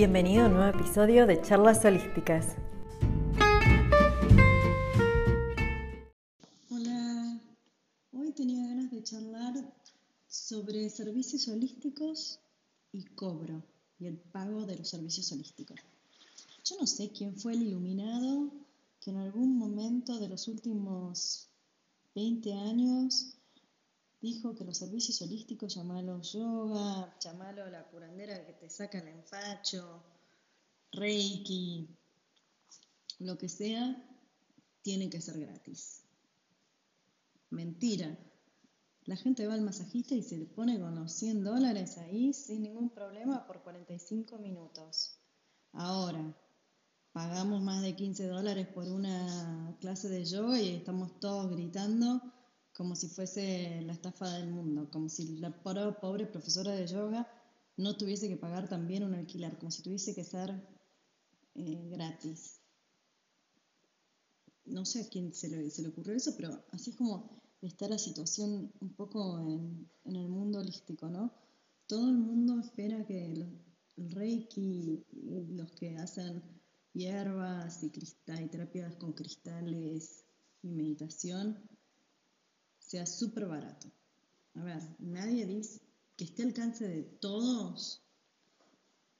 Bienvenido a un nuevo episodio de Charlas Holísticas. Hola, hoy tenía ganas de charlar sobre servicios holísticos y cobro y el pago de los servicios holísticos. Yo no sé quién fue el iluminado que en algún momento de los últimos 20 años dijo que los servicios holísticos, llamalo yoga, llamalo la curandera que te saca el empacho, reiki, lo que sea, tiene que ser gratis. Mentira. La gente va al masajista y se le pone con los 100 dólares ahí sin ningún problema por 45 minutos. Ahora, pagamos más de 15 dólares por una clase de yoga y estamos todos gritando como si fuese la estafa del mundo, como si la pobre profesora de yoga no tuviese que pagar también un alquiler, como si tuviese que ser eh, gratis. No sé a quién se le, ocurrió eso, pero así es como está la situación un poco en, en el mundo holístico, ¿no? Todo el mundo espera que el reiki y los que hacen hierbas y, cristal, y terapias con cristales y meditación sea súper barato. A ver, nadie dice que esté al alcance de todos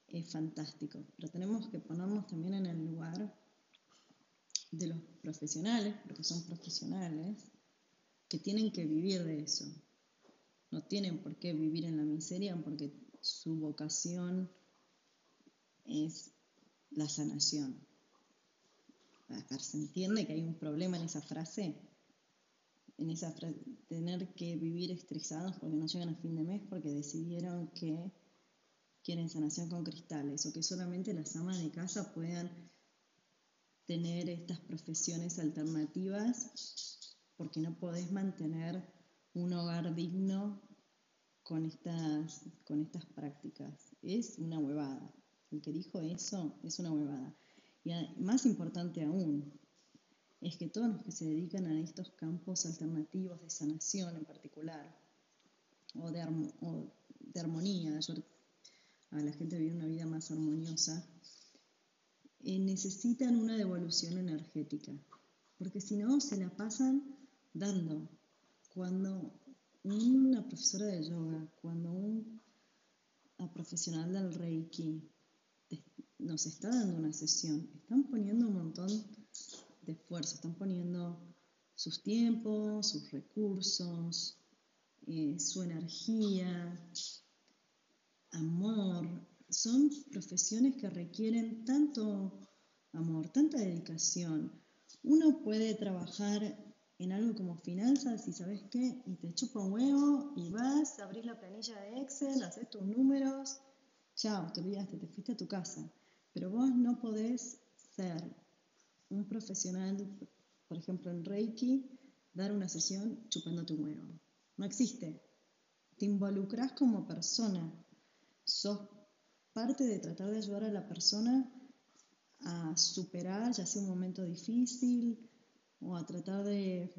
es fantástico, pero tenemos que ponernos también en el lugar de los profesionales, porque son profesionales, que tienen que vivir de eso. No tienen por qué vivir en la miseria porque su vocación es la sanación. ¿Se entiende que hay un problema en esa frase? En esa tener que vivir estresados porque no llegan a fin de mes porque decidieron que quieren sanación con cristales o que solamente las amas de casa puedan tener estas profesiones alternativas porque no podés mantener un hogar digno con estas, con estas prácticas. Es una huevada. El que dijo eso es una huevada. Y más importante aún, es que todos los que se dedican a estos campos alternativos de sanación en particular, o de, armonía, a la gente vivir una vida más armoniosa, eh, necesitan una devolución energética, porque si no se la pasan dando. Cuando una profesora de yoga, cuando un profesional del Reiki nos está dando una sesión, están poniendo un montón de esfuerzo, están poniendo sus tiempos, sus recursos, eh, su energía, amor. Son profesiones que requieren tanto amor, tanta dedicación. Uno puede trabajar en algo como finanzas y sabes qué, y te chupa un huevo y vas, abrís la planilla de Excel, haces tus números, chao, te olvidaste, te fuiste a tu casa. Pero vos no podés ser un profesional, por ejemplo en Reiki, dar una sesión chupando tu huevo. No existe. Te involucras como persona. Sos parte de tratar de ayudar a la persona a superar ya sea un momento difícil o a tratar de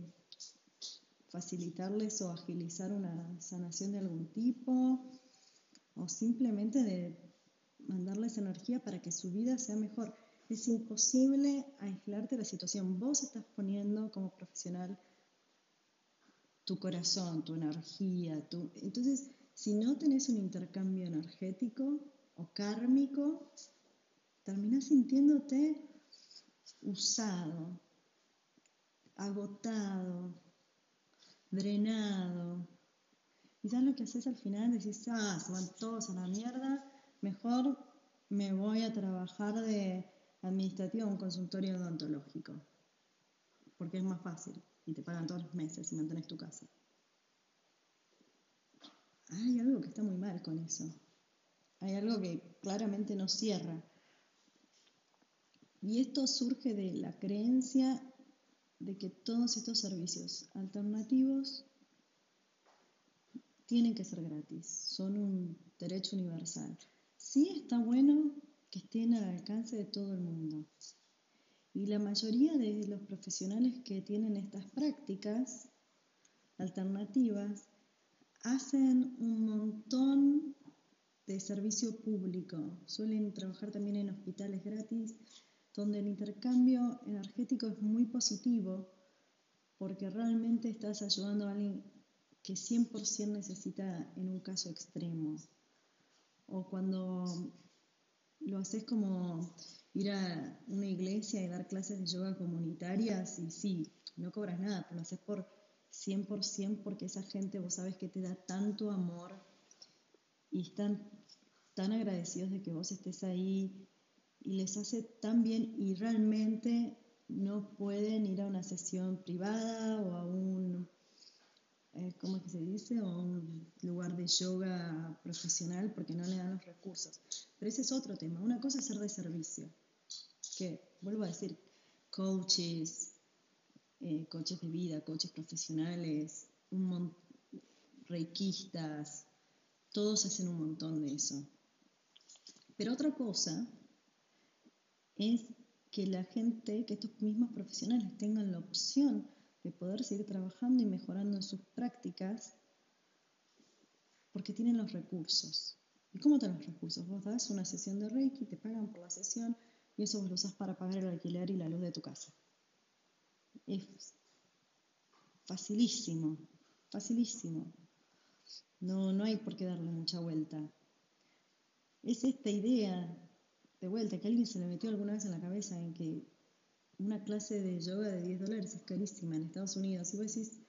facilitarles o agilizar una sanación de algún tipo o simplemente de mandarles energía para que su vida sea mejor. Es imposible aislarte de la situación. Vos estás poniendo como profesional tu corazón, tu energía. Tu... Entonces, si no tenés un intercambio energético o kármico, terminás sintiéndote usado, agotado, drenado. Y ya lo que haces al final decís, ah, se van todos a la mierda, mejor me voy a trabajar de administrativo a un consultorio odontológico, porque es más fácil y te pagan todos los meses y mantenés tu casa. Hay algo que está muy mal con eso. Hay algo que claramente no cierra. Y esto surge de la creencia de que todos estos servicios alternativos tienen que ser gratis, son un derecho universal. Sí está bueno que estén al alcance de todo el mundo. Y la mayoría de los profesionales que tienen estas prácticas alternativas hacen un montón de servicio público. Suelen trabajar también en hospitales gratis, donde el intercambio energético es muy positivo porque realmente estás ayudando a alguien que 100% necesita en un caso extremo. O cuando lo haces como ir a una iglesia y dar clases de yoga comunitarias y sí, no cobras nada, pero lo haces por 100% porque esa gente vos sabes que te da tanto amor y están tan agradecidos de que vos estés ahí y les hace tan bien y realmente no pueden ir a una sesión privada o a un, eh, ¿cómo es que se dice? O un lugar de yoga profesional porque no le dan los recursos. Pero ese es otro tema. Una cosa es ser de servicio, que vuelvo a decir, coaches, eh, coaches de vida, coaches profesionales, un reikistas, todos hacen un montón de eso. Pero otra cosa es que la gente, que estos mismos profesionales tengan la opción de poder seguir trabajando y mejorando en sus prácticas porque tienen los recursos. ¿Y cómo te los recursos? Vos das una sesión de Reiki, te pagan por la sesión y eso vos lo usas para pagar el alquiler y la luz de tu casa. Es facilísimo, facilísimo. No, no hay por qué darle mucha vuelta. Es esta idea de vuelta que alguien se le metió alguna vez en la cabeza en que una clase de yoga de 10 dólares es carísima en Estados Unidos. Y vos decís,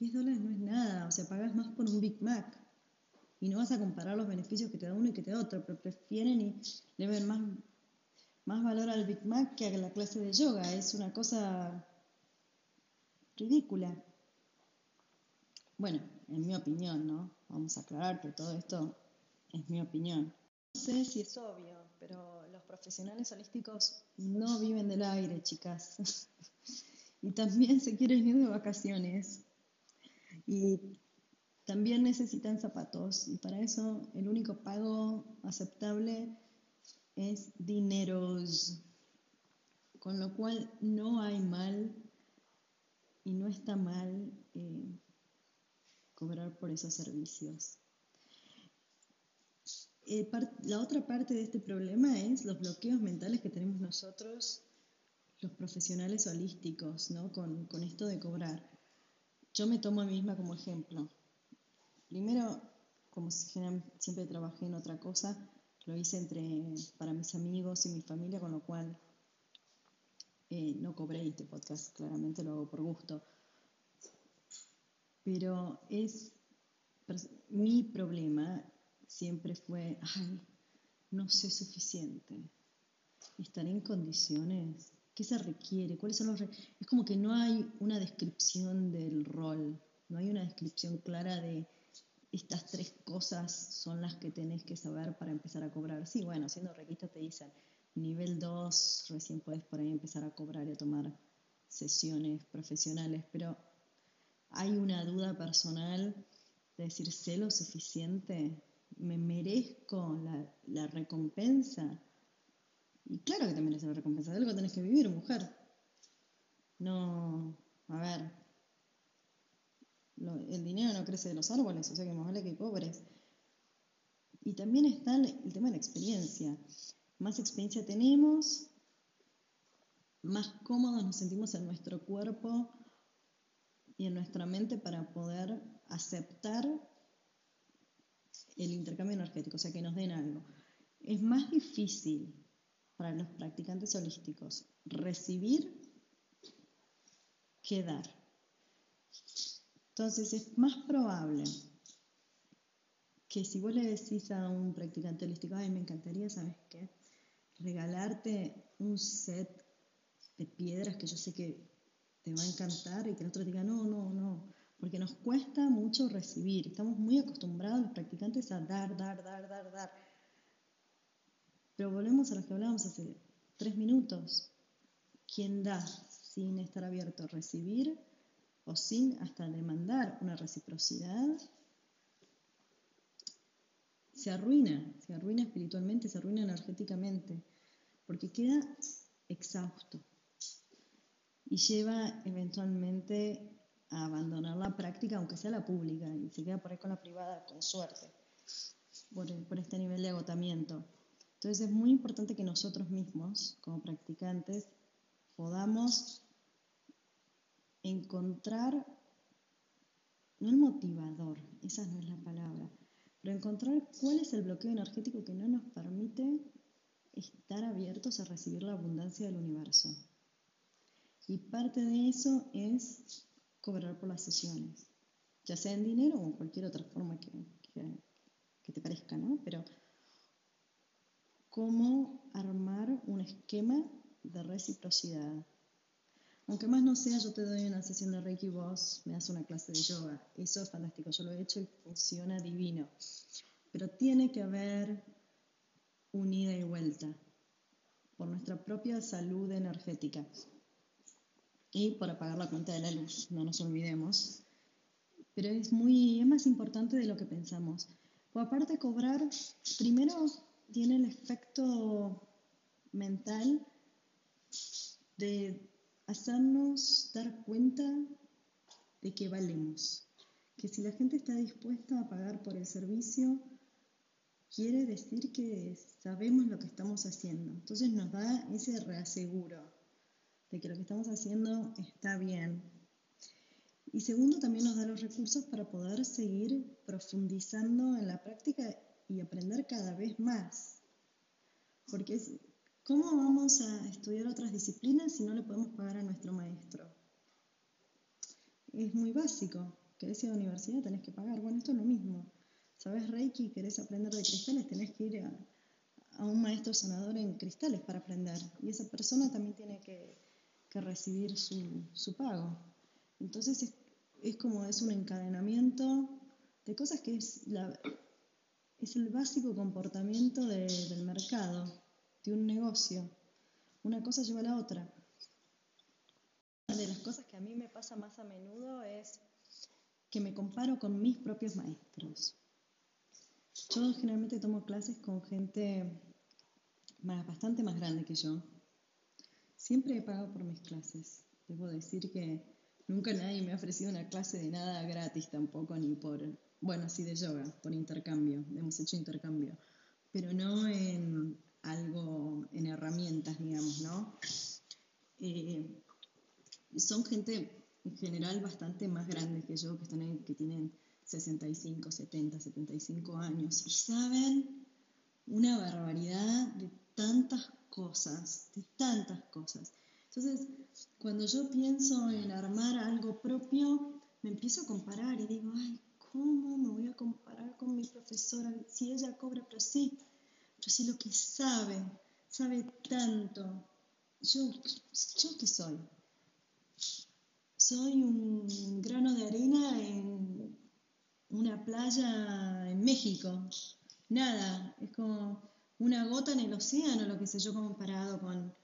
10 dólares no es nada, o sea, pagás más por un Big Mac. Y no vas a comparar los beneficios que te da uno y que te da otro, pero prefieren y le ven más, más valor al Big Mac que a la clase de yoga. Es una cosa ridícula. Bueno, en mi opinión, ¿no? Vamos a aclarar que todo esto es mi opinión. No sé si es obvio, pero los profesionales holísticos no viven del aire, chicas. y también se quieren ir de vacaciones. Y también necesitan zapatos. Y para eso el único pago aceptable es dineros. Con lo cual no hay mal y no está mal eh, cobrar por esos servicios. Eh, la otra parte de este problema es los bloqueos mentales que tenemos nosotros, los profesionales holísticos, ¿no? con, con esto de cobrar. Yo me tomo a mí misma como ejemplo. Primero, como siempre trabajé en otra cosa, lo hice entre, para mis amigos y mi familia, con lo cual eh, no cobré este podcast, claramente lo hago por gusto pero es mi problema siempre fue, ay, no sé suficiente. ¿Estaré en condiciones? ¿Qué se requiere? ¿Cuáles son los Es como que no hay una descripción del rol, no hay una descripción clara de estas tres cosas son las que tenés que saber para empezar a cobrar. Sí, bueno, siendo requista te dicen, nivel 2, recién puedes por ahí empezar a cobrar y a tomar sesiones profesionales, pero hay una duda personal de decir, sé lo suficiente, me merezco la, recompensa. Y claro que te mereces la recompensa, de algo tenés que vivir, mujer. No, a ver, el dinero no crece de los árboles, o sea que más vale que cobres. Y también está el tema de la experiencia. Más experiencia tenemos, más cómodos nos sentimos en nuestro cuerpo y en nuestra mente para poder aceptar el intercambio energético, o sea, que nos den algo. Es más difícil para los practicantes holísticos recibir que dar. Entonces es más probable que si vos le decís a un practicante holístico, ay, me encantaría, ¿sabes qué? Regalarte un set de piedras que yo sé que te va a encantar y que el otro diga, no, no, no, porque nos cuesta mucho recibir, estamos muy acostumbrados los practicantes a dar, dar, dar, dar, dar. Pero volvemos a lo que hablábamos hace tres minutos. ¿Quién da sin estar abierto a recibir o sin hasta demandar una reciprocidad? Se arruina, se arruina espiritualmente, se arruina energéticamente, porque queda exhausto y lleva eventualmente a abandonar la práctica, aunque sea la pública, y se queda por ahí con la privada, con suerte. por, este nivel de agotamiento. Entonces es muy importante que nosotros mismos, como practicantes, podamos encontrar, no el motivador, esa no es la palabra, pero encontrar cuál es el bloqueo energético que no nos permite estar abiertos a recibir la abundancia del universo. Y parte de eso es cobrar por las sesiones, ya sea en dinero o en cualquier otra forma que, te parezca, ¿no? Pero cómo armar un esquema de reciprocidad. Aunque más no sea, yo te doy una sesión de Reiki, vos me das una clase de yoga. Eso es fantástico, yo lo he hecho y funciona divino. Pero tiene que haber un ida y vuelta por nuestra propia salud energética y por apagar la cuenta de la luz, no nos olvidemos. Pero es, muy, es más importante de lo que pensamos. O aparte cobrar, primero tiene el efecto mental de hacernos dar cuenta de que valemos. Que si la gente está dispuesta a pagar por el servicio, quiere decir que sabemos lo que estamos haciendo. Entonces nos da ese reaseguro de que lo que estamos haciendo está bien, y segundo, también nos da los recursos para poder seguir profundizando en la práctica y aprender cada vez más. Porque ¿cómo vamos a estudiar otras disciplinas si no le podemos pagar a nuestro maestro? Es muy básico. ¿Querés ir a la universidad? Tenés que pagar. Bueno, esto es lo mismo. ¿Sabes Reiki? ¿Querés aprender de cristales? Tenés que ir a, un maestro sanador en cristales para aprender. Y esa persona también tiene que, recibir su, su pago. Entonces es es como es un encadenamiento de cosas que es, la, es el básico comportamiento del mercado, de un negocio. Una cosa lleva a la otra. Una de las cosas que a mí me pasa más a menudo es que me comparo con mis propios maestros. Yo generalmente tomo clases con gente más, bastante más grande que yo. Siempre he pagado por mis clases. Debo decir que Nunca nadie me ha ofrecido una clase de nada gratis tampoco, ni por, bueno, sí de yoga, por intercambio, hemos hecho intercambio, pero no en algo, en herramientas, digamos, ¿no? Eh, son gente en general bastante más grande que yo, que, están que tienen 65, 70, 75 años y saben una barbaridad de tantas cosas, de tantas cosas. Entonces, cuando yo pienso en armar algo propio, me empiezo a comparar y digo, ay, ¿cómo me voy a comparar con mi profesora? Si ella cobra, pero sí, pero sí lo que sabe, sabe tanto. Yo, ¿yo qué soy? Soy un grano de arena en una playa en México. Nada, es como una gota en el océano, lo que sé yo comparado con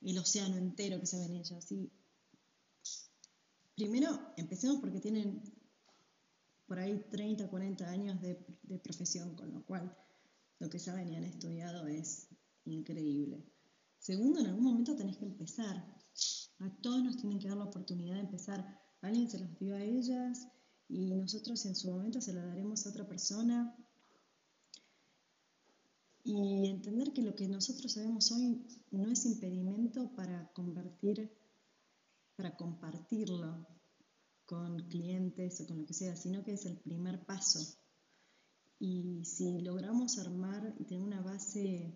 el océano entero que saben ellos. Primero, empecemos porque tienen por ahí 30, 40 años de, profesión, con lo cual lo que saben y han estudiado es increíble. Segundo, en algún momento tenés que empezar. A todos nos tienen que dar la oportunidad de empezar. Alguien se los dio a ellas y nosotros en su momento se la daremos a otra persona y entender que lo que nosotros sabemos hoy no es impedimento para convertir, para compartirlo con clientes o con lo que sea, sino que es el primer paso. Y si logramos armar y tener una base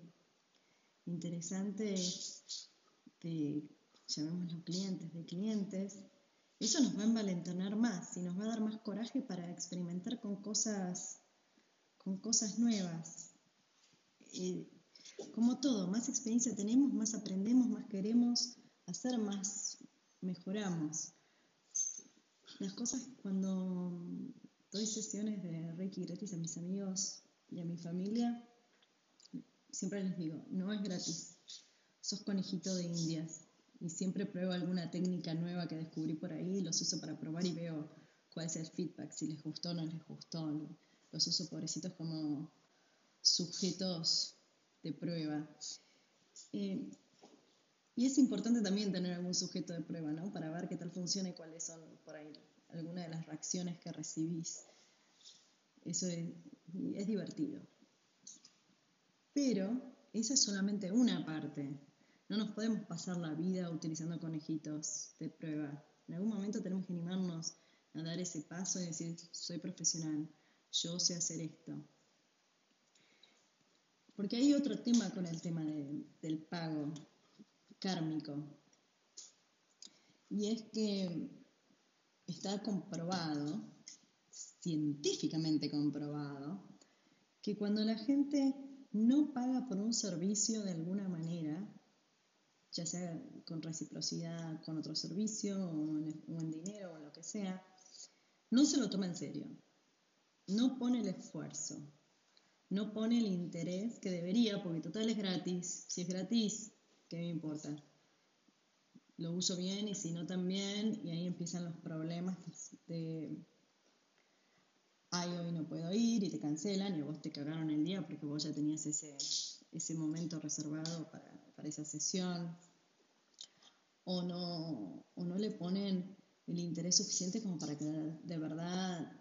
interesante de, llamémoslo clientes, de clientes, eso nos va a envalentonar más y nos va a dar más coraje para experimentar con cosas, con cosas nuevas como todo, más experiencia tenemos, más aprendemos, más queremos hacer, más mejoramos. Las cosas cuando doy sesiones de Reiki gratis a mis amigos y a mi familia, siempre les digo, no es gratis, sos conejito de indias y siempre pruebo alguna técnica nueva que descubrí por ahí, los uso para probar y veo cuál es el feedback, si les gustó o no les gustó. Los uso pobrecitos como sujetos de prueba. Eh, y es importante también tener algún sujeto de prueba, ¿no? Para ver qué tal funciona y cuáles son por ahí algunas de las reacciones que recibís. Eso es, divertido. Pero esa es solamente una parte. No nos podemos pasar la vida utilizando conejitos de prueba. En algún momento tenemos que animarnos a dar ese paso y decir, soy profesional, yo sé hacer esto. Porque hay otro tema con el tema del pago kármico. Y es que está comprobado, científicamente comprobado, que cuando la gente no paga por un servicio de alguna manera, ya sea con reciprocidad con otro servicio o en, dinero o en lo que sea, no se lo toma en serio, no pone el esfuerzo, no pone el interés que debería, porque total es gratis, si es gratis, ¿qué me importa? Lo uso bien y si no también, y ahí empiezan los problemas de, ay, hoy no puedo ir y te cancelan y vos te cagaron el día porque vos ya tenías ese, ese momento reservado para, para esa sesión, o no, o no le ponen el interés suficiente como para que de verdad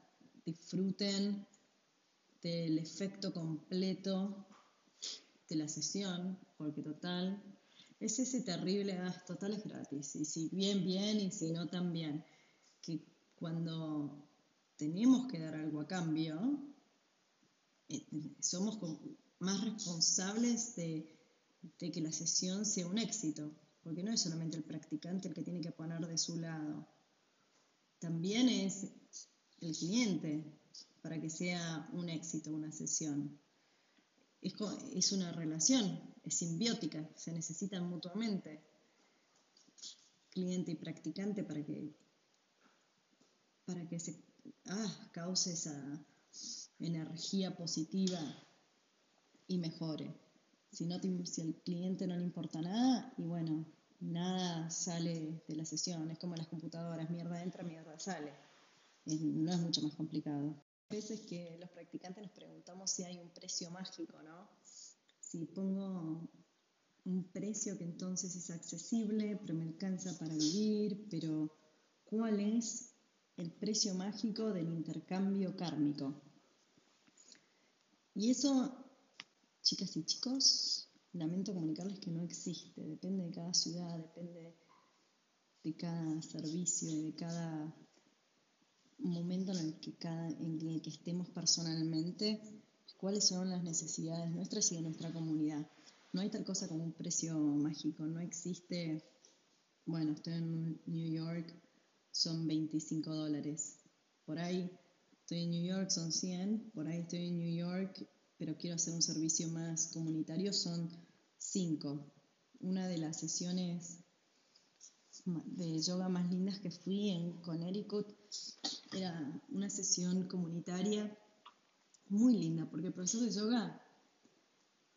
disfruten del efecto completo de la sesión, porque total, es ese terrible, ah, total es gratis, y si bien, bien, y si no, también, que cuando tenemos que dar algo a cambio, eh, somos más responsables de, de que la sesión sea un éxito, porque no es solamente el practicante el que tiene que poner de su lado, también es el cliente para que sea un éxito una sesión. Es, es una relación, es simbiótica, se necesitan mutuamente, cliente y practicante, para que, para que se ah, cause esa energía positiva y mejore. Si, no si el cliente no le importa nada, y bueno, nada sale de la sesión. Es como las computadoras, mierda entra, mierda sale. No es mucho más complicado. A veces que los practicantes nos preguntamos si hay un precio mágico, ¿no? Si pongo un precio que entonces es accesible, pero me alcanza para vivir, pero ¿cuál es el precio mágico del intercambio kármico? Y eso, chicas y chicos, lamento comunicarles que no existe, depende de cada ciudad, depende de cada servicio, de cada momento en el que, cada, en el que estemos personalmente, cuáles son las necesidades nuestras y de nuestra comunidad. No hay tal cosa como un precio mágico, no existe, bueno, estoy en New York, son 25 dólares. Por ahí estoy en New York, son 100, por ahí estoy en New York pero quiero hacer un servicio más comunitario, son cinco. Una de las sesiones de yoga más lindas que fui en Connecticut era una sesión comunitaria muy linda, porque el profesor de yoga,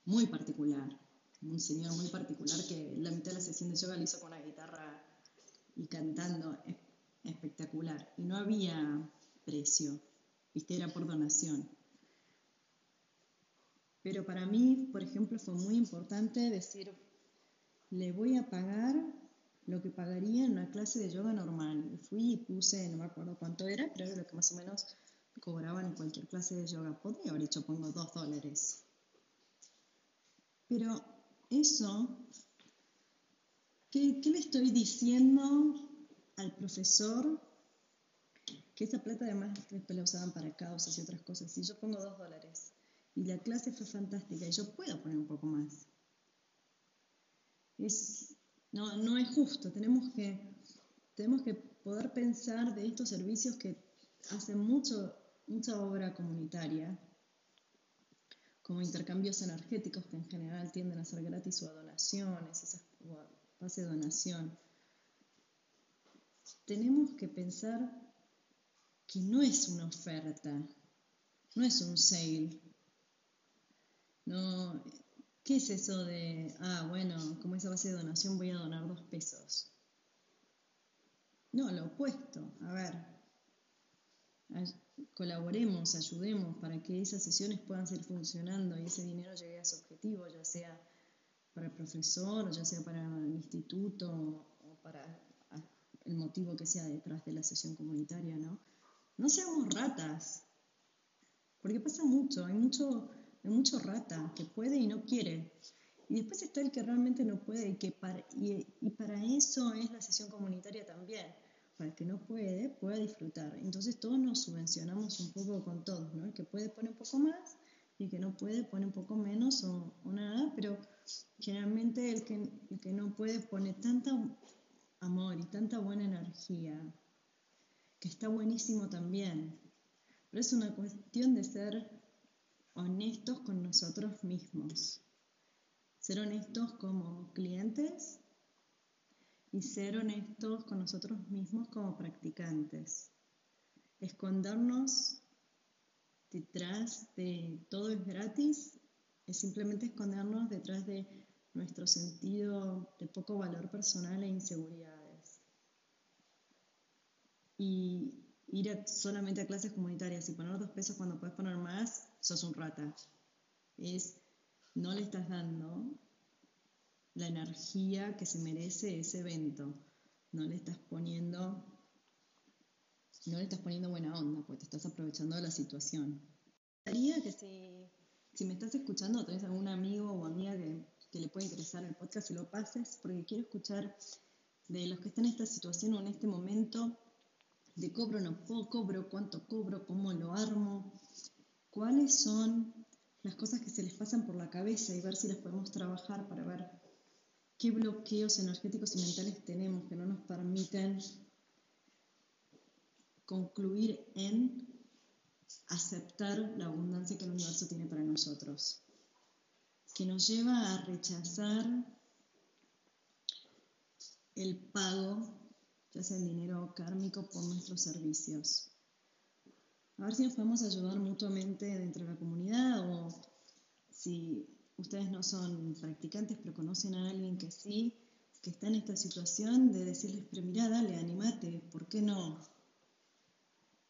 muy particular, un señor muy particular que la mitad de la sesión de yoga lo hizo con la guitarra y cantando, espectacular. Y no había precio, viste, era por donación. Pero para mí, por ejemplo, fue muy importante decir, le voy a pagar lo que pagaría en una clase de yoga normal. fui y puse, no me acuerdo cuánto era, pero era lo que más o menos cobraban en cualquier clase de yoga. Podría haber dicho, pongo dos dólares. Pero eso, ¿qué, ¿qué, le estoy diciendo al profesor? Que esa plata además después la usaban para causas y otras cosas. Si yo pongo dos dólares y la clase fue fantástica y yo puedo poner un poco más. Es, no, no es justo, tenemos que, tenemos que poder pensar de estos servicios que hacen mucho, mucha obra comunitaria, como intercambios energéticos que en general tienden a ser gratis o a donaciones, esas, o a base de donación. Tenemos que pensar que no es una oferta, no es un sale, no, ¿qué es eso de, ah, bueno, como esa base de donación voy a donar dos pesos? No, lo opuesto. A ver, colaboremos, ayudemos para que esas sesiones puedan seguir funcionando y ese dinero llegue a su objetivo, ya sea para el profesor, ya sea para el instituto o para el motivo que sea detrás de la sesión comunitaria, ¿no? No seamos ratas, porque pasa mucho, hay mucho hay mucho rata que puede y no quiere. Y después está el que realmente no puede y, que para, y, para eso es la sesión comunitaria también. Para el que no puede, pueda disfrutar. Entonces todos nos subvencionamos un poco con todos, ¿no? El que puede pone un poco más y que no puede pone un poco menos o, nada, pero generalmente el que, que no puede pone tanta amor y tanta buena energía, que está buenísimo también. Pero es una cuestión de ser honestos con nosotros mismos. Ser honestos como clientes y ser honestos con nosotros mismos como practicantes. Escondernos detrás de todo es gratis es simplemente escondernos detrás de nuestro sentido de poco valor personal e inseguridades. Y ir solamente a clases comunitarias y poner dos pesos cuando puedes poner más, sos un rata. Es, no le estás dando la energía que se merece ese evento. No le estás poniendo, no le estás poniendo buena onda, porque te estás aprovechando de la situación. Me que si, si me estás escuchando o tenés algún amigo o amiga que que le puede interesar el podcast, se lo pases, porque quiero escuchar de los que están en esta situación o en este momento, de cobro no cobro, cuánto cobro, cómo lo armo, cuáles son las cosas que se les pasan por la cabeza y ver si las podemos trabajar para ver qué bloqueos energéticos y mentales tenemos que no nos permiten concluir en aceptar la abundancia que el universo tiene para nosotros que nos lleva a rechazar el pago, ya sea en dinero kármico, por nuestros servicios. A ver si nos podemos ayudar mutuamente dentro de la comunidad o si ustedes no son practicantes pero conocen a alguien que sí, que está en esta situación, de decirles, pero mira, dale, animate, ¿por qué no?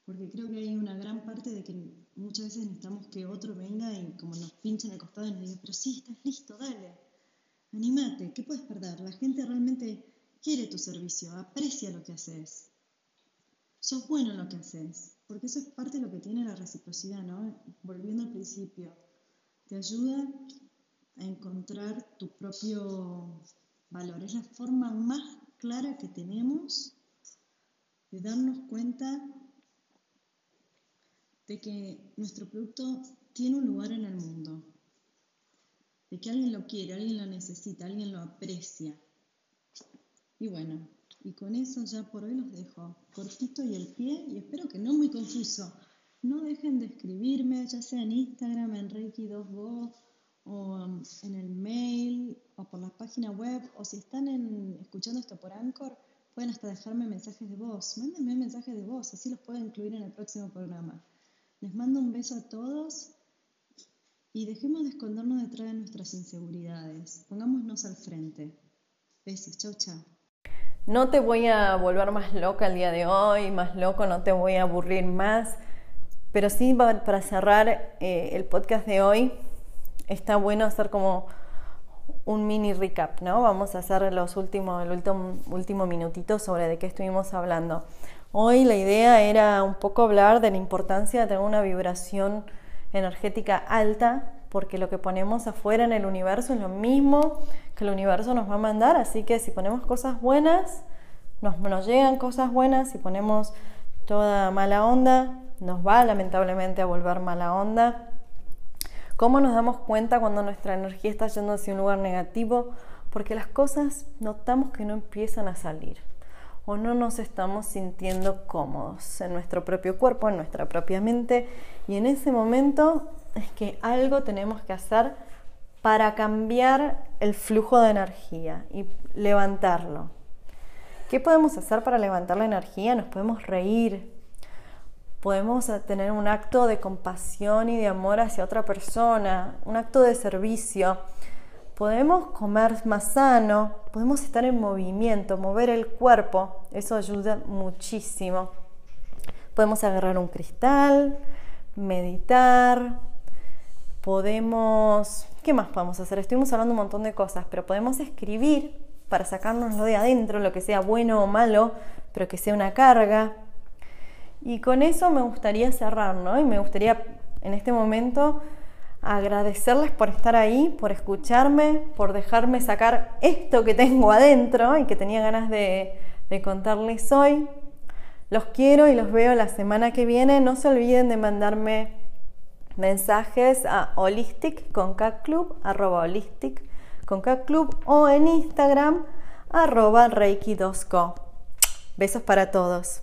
Porque creo que hay una gran parte de que muchas veces necesitamos que otro venga y como nos pinchen al costado y nos diga, pero sí, estás listo, dale, animate, ¿qué puedes perder? La gente realmente quiere tu servicio, aprecia lo que haces. Sos bueno en lo que haces, porque eso es parte de lo que tiene la reciprocidad, ¿no? Volviendo al principio, te ayuda a encontrar tu propio valor. Es la forma más clara que tenemos de darnos cuenta de que nuestro producto tiene un lugar en el mundo, de que alguien lo quiere, alguien lo necesita, alguien lo aprecia. Y bueno, y con eso ya por hoy los dejo cortito y el pie y espero que no muy confuso. No dejen de escribirme, ya sea en Instagram, en Reiki2Go o um, en el mail o por la página web o si están escuchando esto por Anchor, pueden hasta dejarme mensajes de voz. Mándenme mensajes de voz, así los puedo incluir en el próximo programa. Les mando un beso a todos y dejemos de escondernos detrás de nuestras inseguridades. Pongámonos al frente. Besos, chau, chau. No te voy a volver más loca el día de hoy, más loco, no te voy a aburrir más, pero sí para cerrar eh, el podcast de hoy, está bueno hacer como un mini recap, ¿no? Vamos a hacer los últimos, el último, último minutito sobre de qué estuvimos hablando. Hoy la idea era un poco hablar de la importancia de tener una vibración energética alta, porque lo que ponemos afuera en el universo es lo mismo que el universo nos va a mandar, así que si ponemos cosas buenas, nos, nos llegan cosas buenas, si ponemos toda mala onda, nos va lamentablemente a volver mala onda. ¿Cómo nos damos cuenta cuando nuestra energía está yendo hacia un lugar negativo? Porque las cosas notamos que no empiezan a salir o no nos estamos sintiendo cómodos en nuestro propio cuerpo, en nuestra propia mente. Y en ese momento es que algo tenemos que hacer para cambiar el flujo de energía y levantarlo. ¿Qué podemos hacer para levantar la energía? Nos podemos reír, podemos tener un acto de compasión y de amor hacia otra persona, un acto de servicio podemos comer más sano, podemos estar en movimiento, mover el cuerpo, eso ayuda muchísimo. Podemos agarrar un cristal, meditar, podemos, ¿qué más podemos hacer? Estuvimos hablando un montón de cosas, pero podemos escribir para sacárnoslo de adentro, lo que sea bueno o malo, pero que sea una carga. Y con eso me gustaría cerrar, ¿no? Y me gustaría en este momento agradecerles por estar ahí, por escucharme, por dejarme sacar esto que tengo adentro y que tenía ganas de, contarles hoy. Los quiero y los veo la semana que viene. No se olviden de mandarme mensajes a holistic con club, o en Instagram arroba reiki2co. Besos para todos.